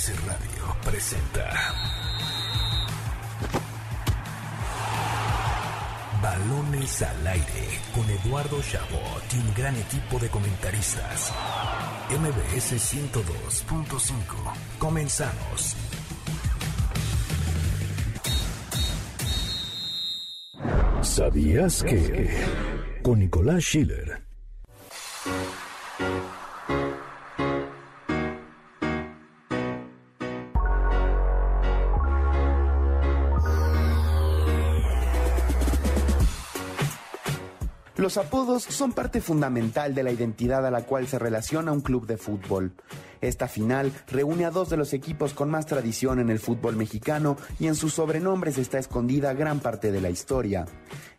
MBS Radio presenta Balones al aire con Eduardo Chabot y un gran equipo de comentaristas. MBS 102.5. Comenzamos. ¿Sabías que? Con Nicolás Schiller. Los apodos son parte fundamental de la identidad a la cual se relaciona un club de fútbol. Esta final reúne a dos de los equipos con más tradición en el fútbol mexicano y en sus sobrenombres está escondida gran parte de la historia.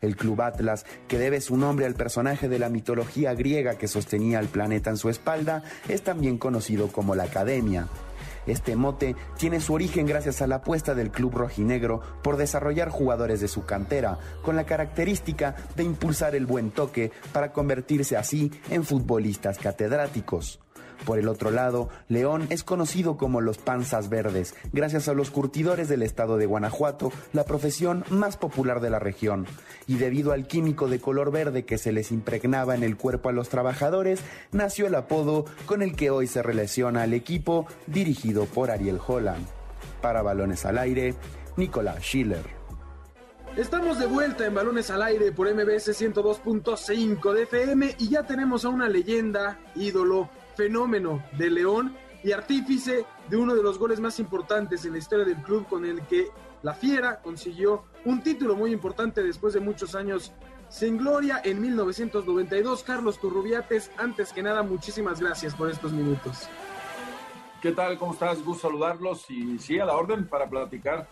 El Club Atlas, que debe su nombre al personaje de la mitología griega que sostenía al planeta en su espalda, es también conocido como la Academia. Este mote tiene su origen gracias a la apuesta del club rojinegro por desarrollar jugadores de su cantera, con la característica de impulsar el buen toque para convertirse así en futbolistas catedráticos. Por el otro lado, León es conocido como los panzas verdes, gracias a los curtidores del estado de Guanajuato, la profesión más popular de la región. Y debido al químico de color verde que se les impregnaba en el cuerpo a los trabajadores, nació el apodo con el que hoy se relaciona al equipo dirigido por Ariel Holland. Para Balones al Aire, Nicolás Schiller. Estamos de vuelta en Balones al Aire por MBS 102.5 de FM y ya tenemos a una leyenda, ídolo, fenómeno de León y artífice de uno de los goles más importantes en la historia del club con el que la Fiera consiguió un título muy importante después de muchos años sin gloria en 1992. Carlos Turrubiates, antes que nada, muchísimas gracias por estos minutos. ¿Qué tal? ¿Cómo estás? Gusto saludarlos y sí, a la orden para platicar.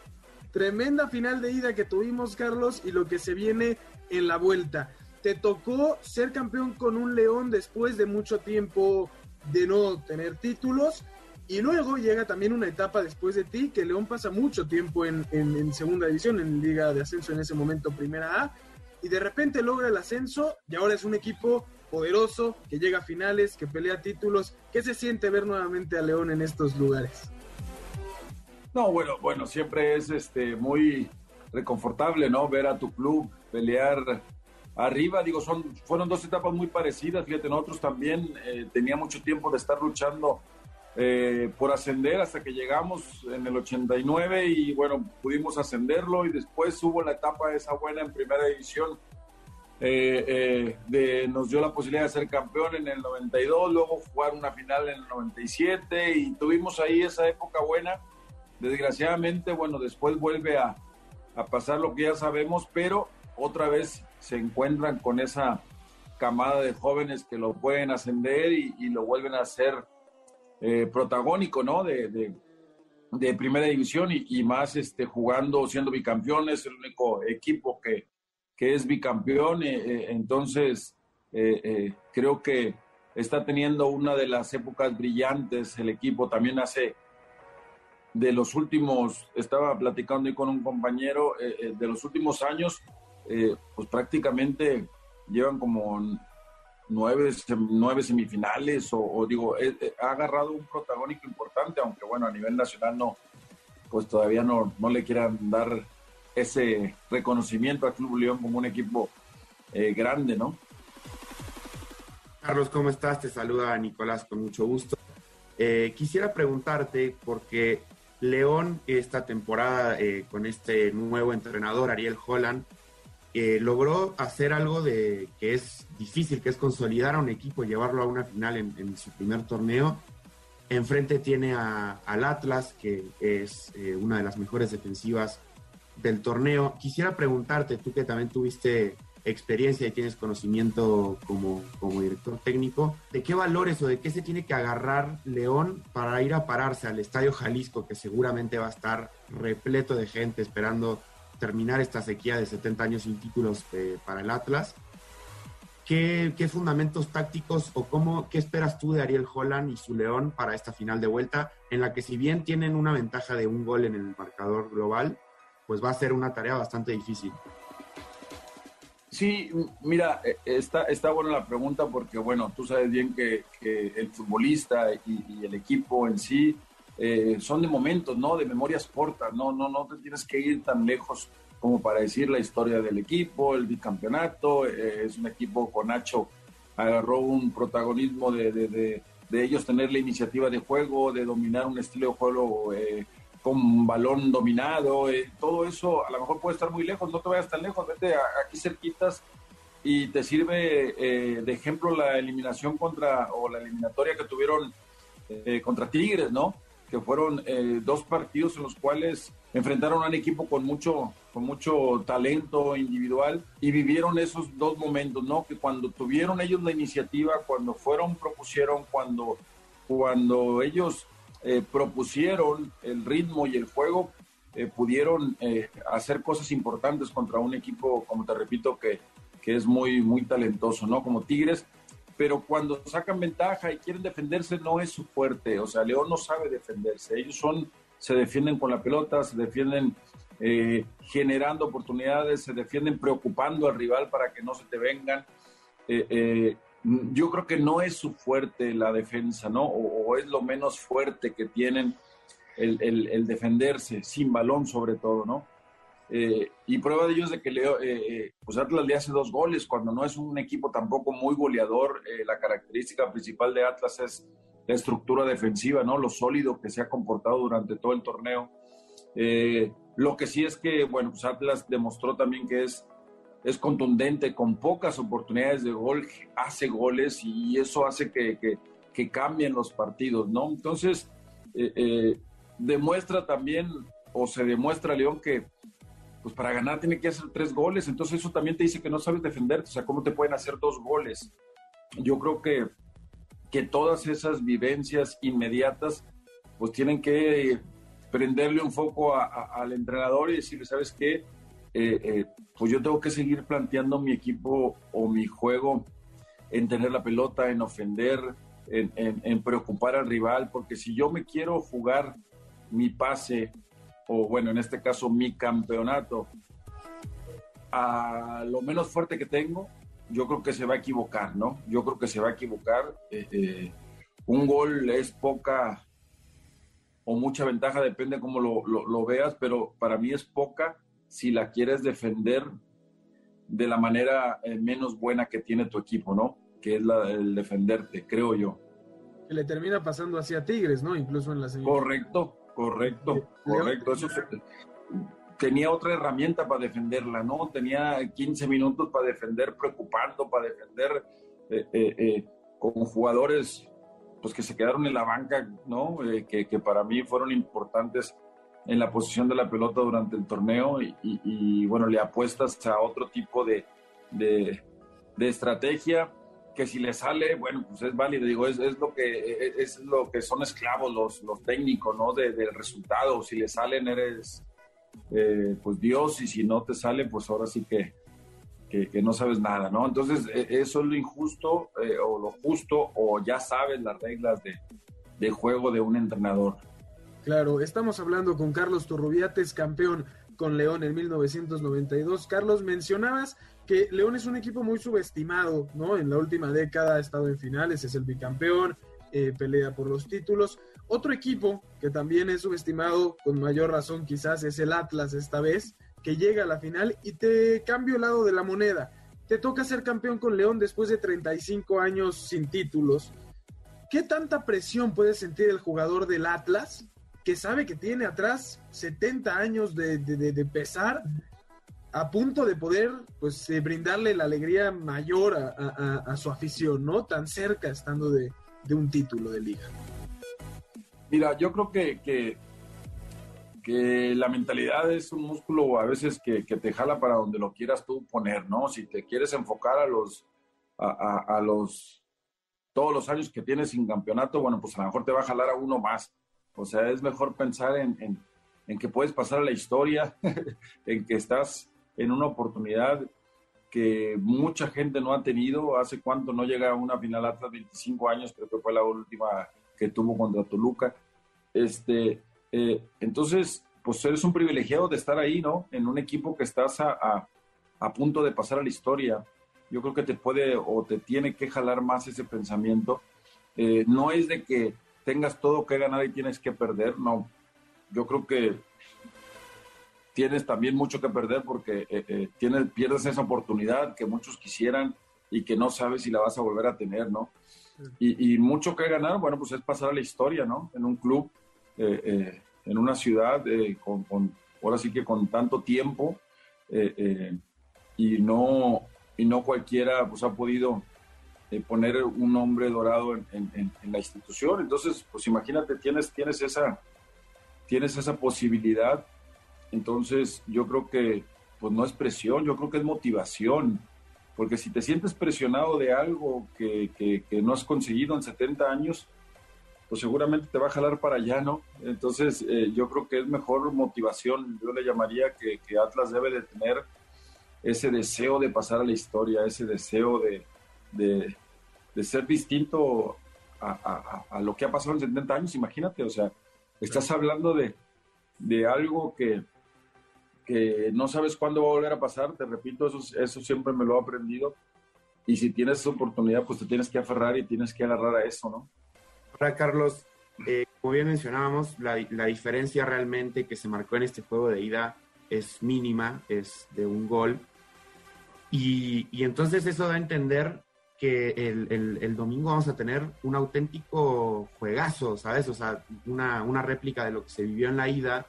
Tremenda final de ida que tuvimos, Carlos, y lo que se viene en la vuelta. Te tocó ser campeón con un León después de mucho tiempo de no tener títulos. Y luego llega también una etapa después de ti que León pasa mucho tiempo en, segunda división, en Liga de Ascenso en ese momento, primera A. Y de repente logra el ascenso y ahora es un equipo poderoso que llega a finales, que pelea títulos. ¿Qué se siente ver nuevamente a León en estos lugares? No, bueno, bueno, siempre es este muy reconfortable, ¿no? Ver a tu club pelear arriba, digo, son, fueron dos etapas muy parecidas, fíjate, nosotros también eh, tenía mucho tiempo de estar luchando eh, por ascender hasta que llegamos en el 89 y bueno, pudimos ascenderlo y después hubo la etapa esa buena en primera división, eh, de, nos dio la posibilidad de ser campeón en el 92, luego jugar una final en el 97 y tuvimos ahí esa época buena. Desgraciadamente, bueno, después vuelve a, a pasar lo que ya sabemos, pero otra vez se encuentran con esa camada de jóvenes que lo pueden ascender y, lo vuelven a ser eh, protagónico, ¿no? De, primera división y, más este, jugando, siendo bicampeón, es el único equipo que, que es bicampeón. Eh, eh, entonces, creo que está teniendo una de las épocas brillantes el equipo. También hace de los últimos, estaba platicando con un compañero, de los últimos años, eh, pues prácticamente llevan como nueve, nueve semifinales o, digo, eh, eh, ha agarrado un protagónico importante, aunque bueno, a nivel nacional no, pues todavía no, no le quieran dar ese reconocimiento a Club León como un equipo grande, ¿no? Carlos, ¿cómo estás? Te saluda Nicolás con mucho gusto. quisiera preguntarte, porque León esta temporada con este nuevo entrenador, Ariel Holland, logró hacer algo de que es difícil, que es consolidar a un equipo, llevarlo a una final en, su primer torneo. Enfrente tiene al Atlas, que es eh, una de las mejores defensivas del torneo. Quisiera preguntarte, tú que también tuviste experiencia y tienes conocimiento como, como director técnico, ¿de qué valores o de qué se tiene que agarrar León para ir a pararse al Estadio Jalisco, que seguramente va a estar repleto de gente esperando terminar esta sequía de 70 años sin títulos eh, para el Atlas. ¿Qué, fundamentos tácticos o cómo, qué esperas tú de Ariel Holland y su León para esta final de vuelta, en la que si bien tienen una ventaja de un gol en el marcador global, pues va a ser una tarea bastante difícil? Sí, mira, eh, está, está buena la pregunta porque, bueno, tú sabes bien que, el futbolista y, el equipo en sí eh, son de momentos, ¿no? De memorias cortas, no, no, no te tienes que ir tan lejos como para decir la historia del equipo, el bicampeonato, eh, es un equipo con Nacho, agarró un protagonismo de, de, de, ellos tener la iniciativa de juego, de dominar un estilo de juego eh, con balón dominado, todo eso a lo mejor puede estar muy lejos, no te vayas tan lejos, vete aquí cerquitas y te sirve de ejemplo la eliminación contra, o la eliminatoria que tuvieron contra Tigres, ¿no? Que fueron eh, dos partidos en los cuales enfrentaron a un equipo con mucho, con mucho talento individual y vivieron esos dos momentos, ¿no? Que cuando tuvieron ellos la iniciativa, cuando fueron, propusieron, cuando, cuando ellos eh, propusieron el ritmo y el juego, eh, pudieron hacer cosas importantes contra un equipo, como te repito, que, que es muy, muy talentoso, ¿no? Como Tigres pero cuando sacan ventaja y quieren defenderse no es su fuerte. O sea, León no sabe defenderse. Ellos son, se defienden con la pelota, se defienden eh, generando oportunidades, se defienden preocupando al rival para que no se te vengan. Eh, eh, yo creo que no es su fuerte la defensa, ¿no? O, es lo menos fuerte que tienen el, el defenderse, sin balón sobre todo, ¿no? Eh, y prueba de ello es que Leo, eh, eh, pues Atlas le hace dos goles cuando no es un equipo tampoco muy goleador. la característica principal de Atlas es la estructura defensiva, ¿no? Lo sólido que se ha comportado durante todo el torneo. lo que sí es que, bueno, pues Atlas demostró también que es, es contundente, con pocas oportunidades de gol, hace goles y eso hace que, que, que cambien los partidos, ¿no? Entonces, demuestra también, o se demuestra León que pues para ganar tiene que hacer tres goles, entonces eso también te dice que no sabes defenderte, o sea, ¿cómo te pueden hacer dos goles? Yo creo que, que todas esas vivencias inmediatas, pues tienen que prenderle un foco al entrenador y decirle, ¿sabes qué? Eh, eh, pues yo tengo que seguir planteando mi equipo o mi juego en tener la pelota, en ofender, en, en preocupar al rival, porque si yo me quiero jugar mi pase o bueno, en este caso mi campeonato, a lo menos fuerte que tengo, yo creo que se va a equivocar, ¿no? Yo creo que se va a equivocar. Eh, eh, un gol es poca o mucha ventaja, depende cómo lo, lo, veas, pero para mí es poca si la quieres defender de la manera eh, menos buena que tiene tu equipo, ¿no? Que es la, el defenderte, creo yo. Que le termina pasando hacia Tigres, ¿no? Incluso en la Correcto, Correcto, correcto. Eso tenía otra herramienta para defenderla, ¿no? Tenía 15 minutos para defender, preocupando, para defender eh, eh, eh, con jugadores pues que se quedaron en la banca, ¿no? Que, que, para mí fueron importantes en la posición de la pelota durante el torneo y, bueno, le apuestas a otro tipo de, de, de estrategia que si le sale, bueno, pues es válido, digo, es, lo que es lo que son esclavos los, los técnicos, ¿no? del resultado, si le salen eres eh, pues Dios y si no te sale, pues ahora sí que, que, no sabes nada, ¿no? Entonces, e, eso es lo injusto eh, o lo justo o ya sabes las reglas de, de juego de un entrenador. Claro, estamos hablando con Carlos Turrubiates, campeón con León en 1992. Carlos, mencionabas que León es un equipo muy subestimado, ¿no? En la última década ha estado en finales, es el bicampeón, eh, pelea por los títulos. Otro equipo que también es subestimado, con mayor razón quizás, es el Atlas esta vez, que llega a la final y te cambio el lado de la moneda. Te toca ser campeón con León después de 35 años sin títulos. ¿Qué tanta presión puede sentir el jugador del Atlas que sabe que tiene atrás 70 años de, de pesar a punto de poder pues eh, brindarle la alegría mayor a, su afición, ¿no? Tan cerca estando de, un título de liga. Mira, yo creo que, que, la mentalidad es un músculo a veces que, te jala para donde lo quieras tú poner, ¿no? Si te quieres enfocar a los, a, los, todos los años que tienes sin campeonato, bueno, pues a lo mejor te va a jalar a uno más. O sea, es mejor pensar en, que puedes pasar a la historia, en que estás en una oportunidad que mucha gente no ha tenido. ¿Hace cuánto no llega a una final Atlas? 25 años, creo que fue la última que tuvo contra Toluca. Este, eh, entonces, pues eres un privilegiado de estar ahí, ¿no? En un equipo que estás a, a, punto de pasar a la historia. Yo creo que te puede o te tiene que jalar más ese pensamiento. Eh, no es de que tengas todo que ganar y tienes que perder, no. Yo creo que tienes también mucho que perder porque eh, eh, tienes, pierdes esa oportunidad que muchos quisieran y que no sabes si la vas a volver a tener, ¿no? Y, mucho que ganar, bueno, pues es pasar a la historia, ¿no? En un club, eh, en una ciudad, con, con, ahora sí que con tanto tiempo, y, no, y no cualquiera pues ha podido poner un nombre dorado en, en, en, la institución. Entonces, pues imagínate, tienes, tienes, esa, tienes esa posibilidad entonces, yo creo que pues no es presión, yo creo que es motivación, porque si te sientes presionado de algo que, que, no has conseguido en 70 años, pues seguramente te va a jalar para allá, ¿no? Entonces, eh, yo creo que es mejor motivación, yo le llamaría que, que, Atlas debe de tener ese deseo de pasar a la historia, ese deseo de, de, de ser distinto a, a, a, lo que ha pasado en 70 años, imagínate, o sea, estás hablando de, de algo que, que no sabes cuándo va a volver a pasar, te repito, eso, eso siempre me lo he aprendido. Y si tienes esa oportunidad, pues te tienes que aferrar y tienes que agarrar a eso, ¿no? Ahora, Carlos, eh, como bien mencionábamos, la, la, diferencia realmente que se marcó en este juego de ida es mínima, es de un gol. Y, y entonces eso da a entender que el, el, domingo vamos a tener un auténtico juegazo, ¿sabes? O sea, una, una réplica de lo que se vivió en la ida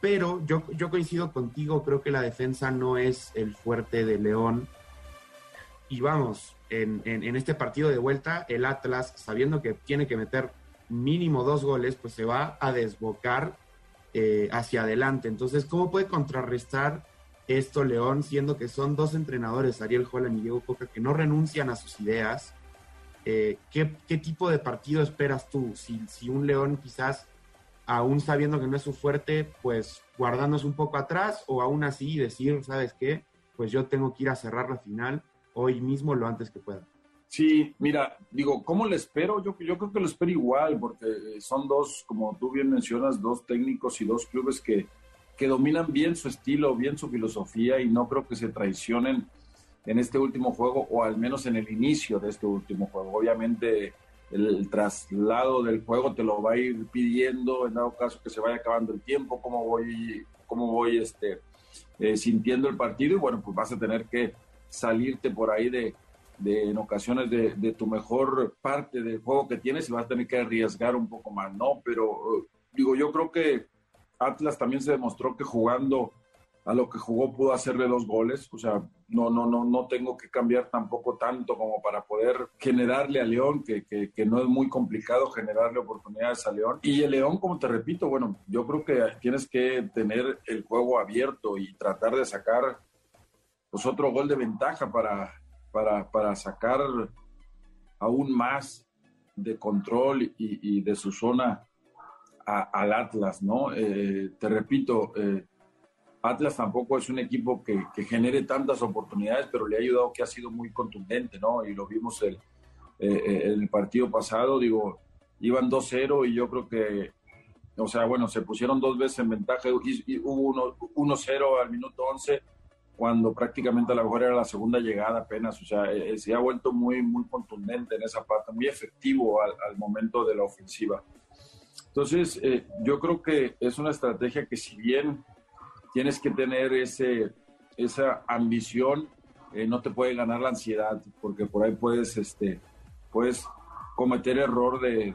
pero yo, yo coincido contigo, creo que la defensa no es el fuerte de León. Y vamos, en, en, este partido de vuelta, el Atlas, sabiendo que tiene que meter mínimo dos goles, pues se va a desbocar eh, hacia adelante. Entonces, ¿cómo puede contrarrestar esto León, siendo que son dos entrenadores, Ariel Holland y Diego Coca, que no renuncian a sus ideas? Eh, ¿qué, ¿qué, tipo de partido esperas tú? Si, si un León quizás aún sabiendo que no es su fuerte, pues guardándose un poco atrás o aún así decir, ¿sabes qué? Pues yo tengo que ir a cerrar la final hoy mismo lo antes que pueda. Sí, mira, digo, ¿cómo le espero? Yo, yo creo que lo espero igual, porque son dos, como tú bien mencionas, dos técnicos y dos clubes que, que dominan bien su estilo, bien su filosofía y no creo que se traicionen en este último juego o al menos en el inicio de este último juego. Obviamente el traslado del juego te lo va a ir pidiendo en dado caso que se vaya acabando el tiempo, cómo voy, cómo voy este, eh, sintiendo el partido y bueno, pues vas a tener que salirte por ahí de, de en ocasiones de, de, tu mejor parte del juego que tienes y vas a tener que arriesgar un poco más, ¿no? Pero digo, yo creo que Atlas también se demostró que jugando a lo que jugó pudo hacerle dos goles, o sea, no, no, no, no tengo que cambiar tampoco tanto como para poder generarle a León, que, que, no es muy complicado generarle oportunidades a León. Y el León, como te repito, bueno, yo creo que tienes que tener el juego abierto y tratar de sacar pues otro gol de ventaja para, para, para sacar aún más de control y, y de su zona al Atlas, ¿no? Eh, te repito, eh, Atlas tampoco es un equipo que, genere tantas oportunidades, pero le ha ayudado que ha sido muy contundente, ¿no? Y lo vimos el, eh, el partido pasado, digo, iban 2-0 y yo creo que, o sea, bueno, se pusieron dos veces en ventaja y, hubo 1-0 al minuto 11 cuando prácticamente a lo mejor era la segunda llegada apenas, o sea, se ha vuelto muy, muy contundente en esa parte, muy efectivo al, momento de la ofensiva. Entonces, yo creo que es una estrategia que si bien tienes que tener ese, esa ambición, eh, no te puede ganar la ansiedad, porque por ahí puedes, este, puedes cometer error de,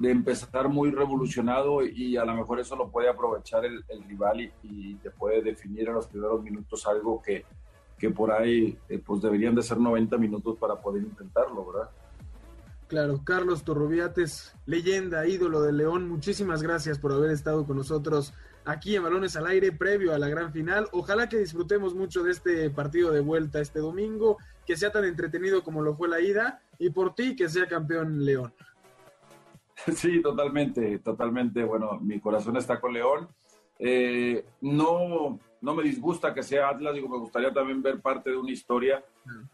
de, empezar muy revolucionado y a lo mejor eso lo puede aprovechar el, rival y, te puede definir en los primeros minutos algo que, que por ahí eh, pues deberían de ser 90 minutos para poder intentarlo, ¿verdad? Claro, Carlos Torrubiates, leyenda, ídolo de León, muchísimas gracias por haber estado con nosotros aquí en Balones al Aire previo a la gran final. Ojalá que disfrutemos mucho de este partido de vuelta este domingo, que sea tan entretenido como lo fue la ida y por ti que sea campeón León. Sí, totalmente, totalmente. Bueno, mi corazón está con León. Eh, no, no me disgusta que sea Atlas, digo, me gustaría también ver parte de una historia,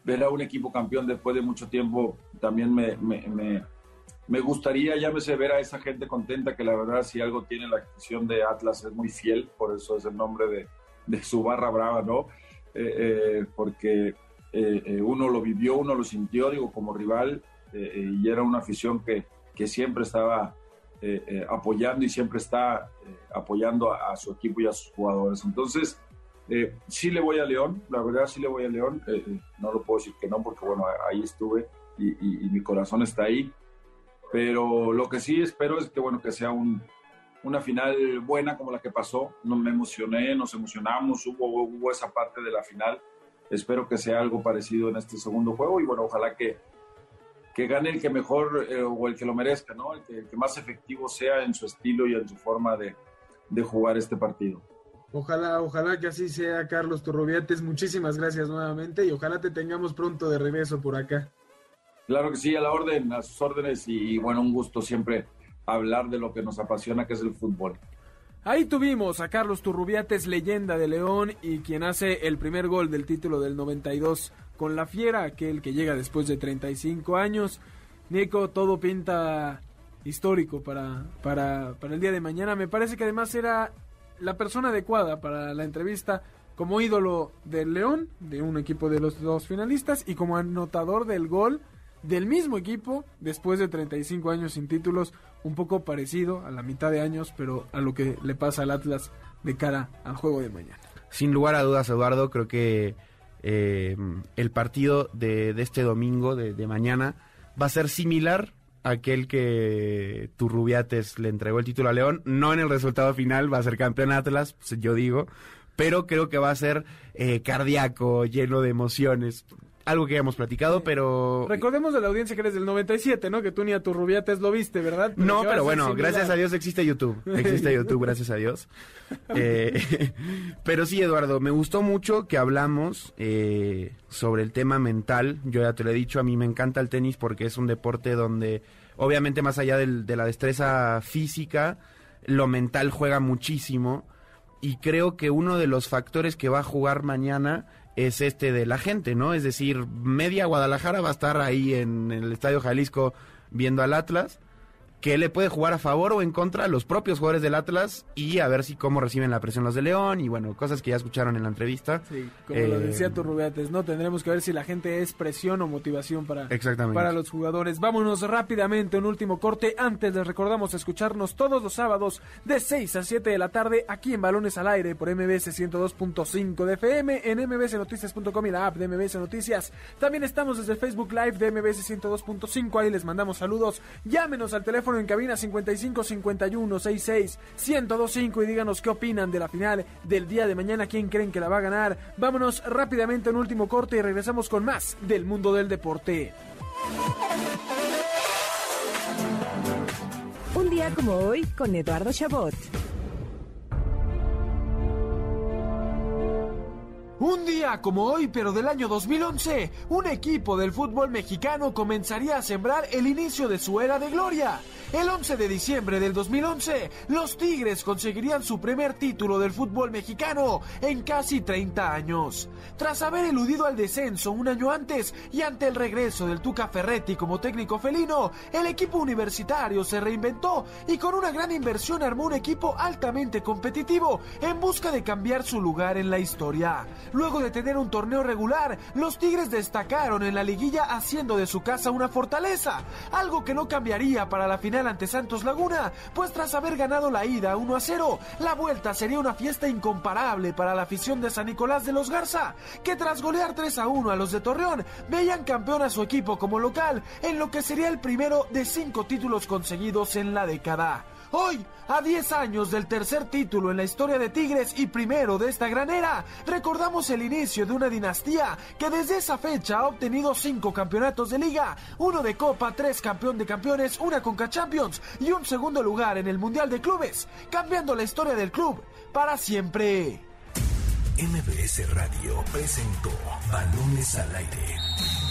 ver a un equipo campeón después de mucho tiempo, también me, me me gustaría, llámese, ver a esa gente contenta, que la verdad si algo tiene la afición de Atlas es muy fiel, por eso es el nombre de, de su barra brava, ¿no? Eh, eh, porque eh, uno lo vivió, uno lo sintió, digo, como rival, y era una afición que, que siempre estaba apoyando y siempre está apoyando a, su equipo y a sus jugadores. Entonces, sí le voy a León, la verdad sí le voy a León, no lo puedo decir que no, porque bueno, ahí estuve y, mi corazón está ahí pero lo que sí espero es que, bueno, que sea un, una final buena como la que pasó. No me emocioné, nos emocionamos, hubo esa parte de la final. Espero que sea algo parecido en este segundo juego y bueno, ojalá que, que gane el que mejor eh, o el que lo merezca, ¿no? El que, más efectivo sea en su estilo y en su forma de, de jugar este partido. Ojalá, ojalá que así sea, Carlos Turrubiates. Muchísimas gracias nuevamente y ojalá te tengamos pronto de regreso por acá. Claro que sí, a la orden, a sus órdenes y bueno, un gusto siempre hablar de lo que nos apasiona, que es el fútbol. Ahí tuvimos a Carlos Turrubiates, leyenda de León y quien hace el primer gol del título del 92 con la Fiera, aquel que llega después de 35 años. Nico, todo pinta histórico para, para, para el día de mañana. Me parece que además era la persona adecuada para la entrevista como ídolo del León, de un equipo de los dos finalistas, y como anotador del gol del mismo equipo después de 35 años sin títulos, un poco parecido a la mitad de años, pero a lo que le pasa al Atlas de cara al juego de mañana. Sin lugar a dudas, Eduardo, creo que eh, el partido de, este domingo, de, mañana, va a ser similar a aquel que Turrubiates le entregó el título a León, no en el resultado final, va a ser campeón Atlas, pues, yo digo, pero creo que va a ser eh, cardíaco, lleno de emociones algo que hemos platicado, pero... Recordemos de la audiencia que eres del 97, ¿no? Que tú ni a tu rubiates lo viste, ¿verdad? no, pero bueno, gracias a Dios existe YouTube. Existe YouTube, gracias a Dios. Eh, pero sí, Eduardo, me gustó mucho que hablamos eh, sobre el tema mental. Yo ya te lo he dicho, a mí me encanta el tenis porque es un deporte donde, obviamente, más allá de la destreza física, lo mental juega muchísimo. Y creo que uno de los factores que va a jugar mañana es este de la gente, ¿no? Es decir, media Guadalajara va a estar ahí en el Estadio Jalisco viendo al Atlas que le puede jugar a favor o en contra a los propios jugadores del Atlas y a ver si cómo reciben la presión los de León y bueno, cosas que ya escucharon en la entrevista. Sí, como lo eh, decía tu Rubiates, ¿no? Tendremos que ver si la gente es presión o motivación para, para los jugadores. Vámonos rápidamente, un último corte. Antes les recordamos escucharnos todos los sábados de 6 a 7 de la tarde aquí en Balones al Aire por MBS 102.5 de FM, en mbsnoticias.com y la app de MBS Noticias. También estamos desde el Facebook Live de MBS 102.5, ahí les mandamos saludos. Llámenos al teléfono en cabina 55 51 66 1025 y díganos qué opinan de la final del día de mañana, quién creen que la va a ganar. Vámonos rápidamente en último corte y regresamos con más del mundo del deporte. Un día como hoy con Eduardo Chabot. Un día como hoy, pero del año 2011, un equipo del fútbol mexicano comenzaría a sembrar el inicio de su era de gloria. El 11 de diciembre del 2011, los Tigres conseguirían su primer título del fútbol mexicano en casi 30 años. Tras haber eludido al descenso un año antes y ante el regreso del Tuca Ferretti como técnico felino, el equipo universitario se reinventó y con una gran inversión armó un equipo altamente competitivo en busca de cambiar su lugar en la historia. Luego de tener un torneo regular, los Tigres destacaron en la liguilla haciendo de su casa una fortaleza, algo que no cambiaría para la ante Santos Laguna, pues tras haber ganado la ida 1 a 0, la vuelta sería una fiesta incomparable para la afición de San Nicolás de los Garza, que tras golear 3 a 1 a los de Torreón, veían campeón a su equipo como local, en lo que sería el primero de cinco títulos conseguidos en la década. Hoy, a 10 años del tercer título en la historia de Tigres y primero de esta gran era, recordamos el inicio de una dinastía que desde esa fecha ha obtenido 5 campeonatos de liga, uno de Copa, 3 campeón de campeones, una Conca Champions y un segundo lugar en el Mundial de Clubes, cambiando la historia del club para siempre. MBS Radio presentó Balones al Aire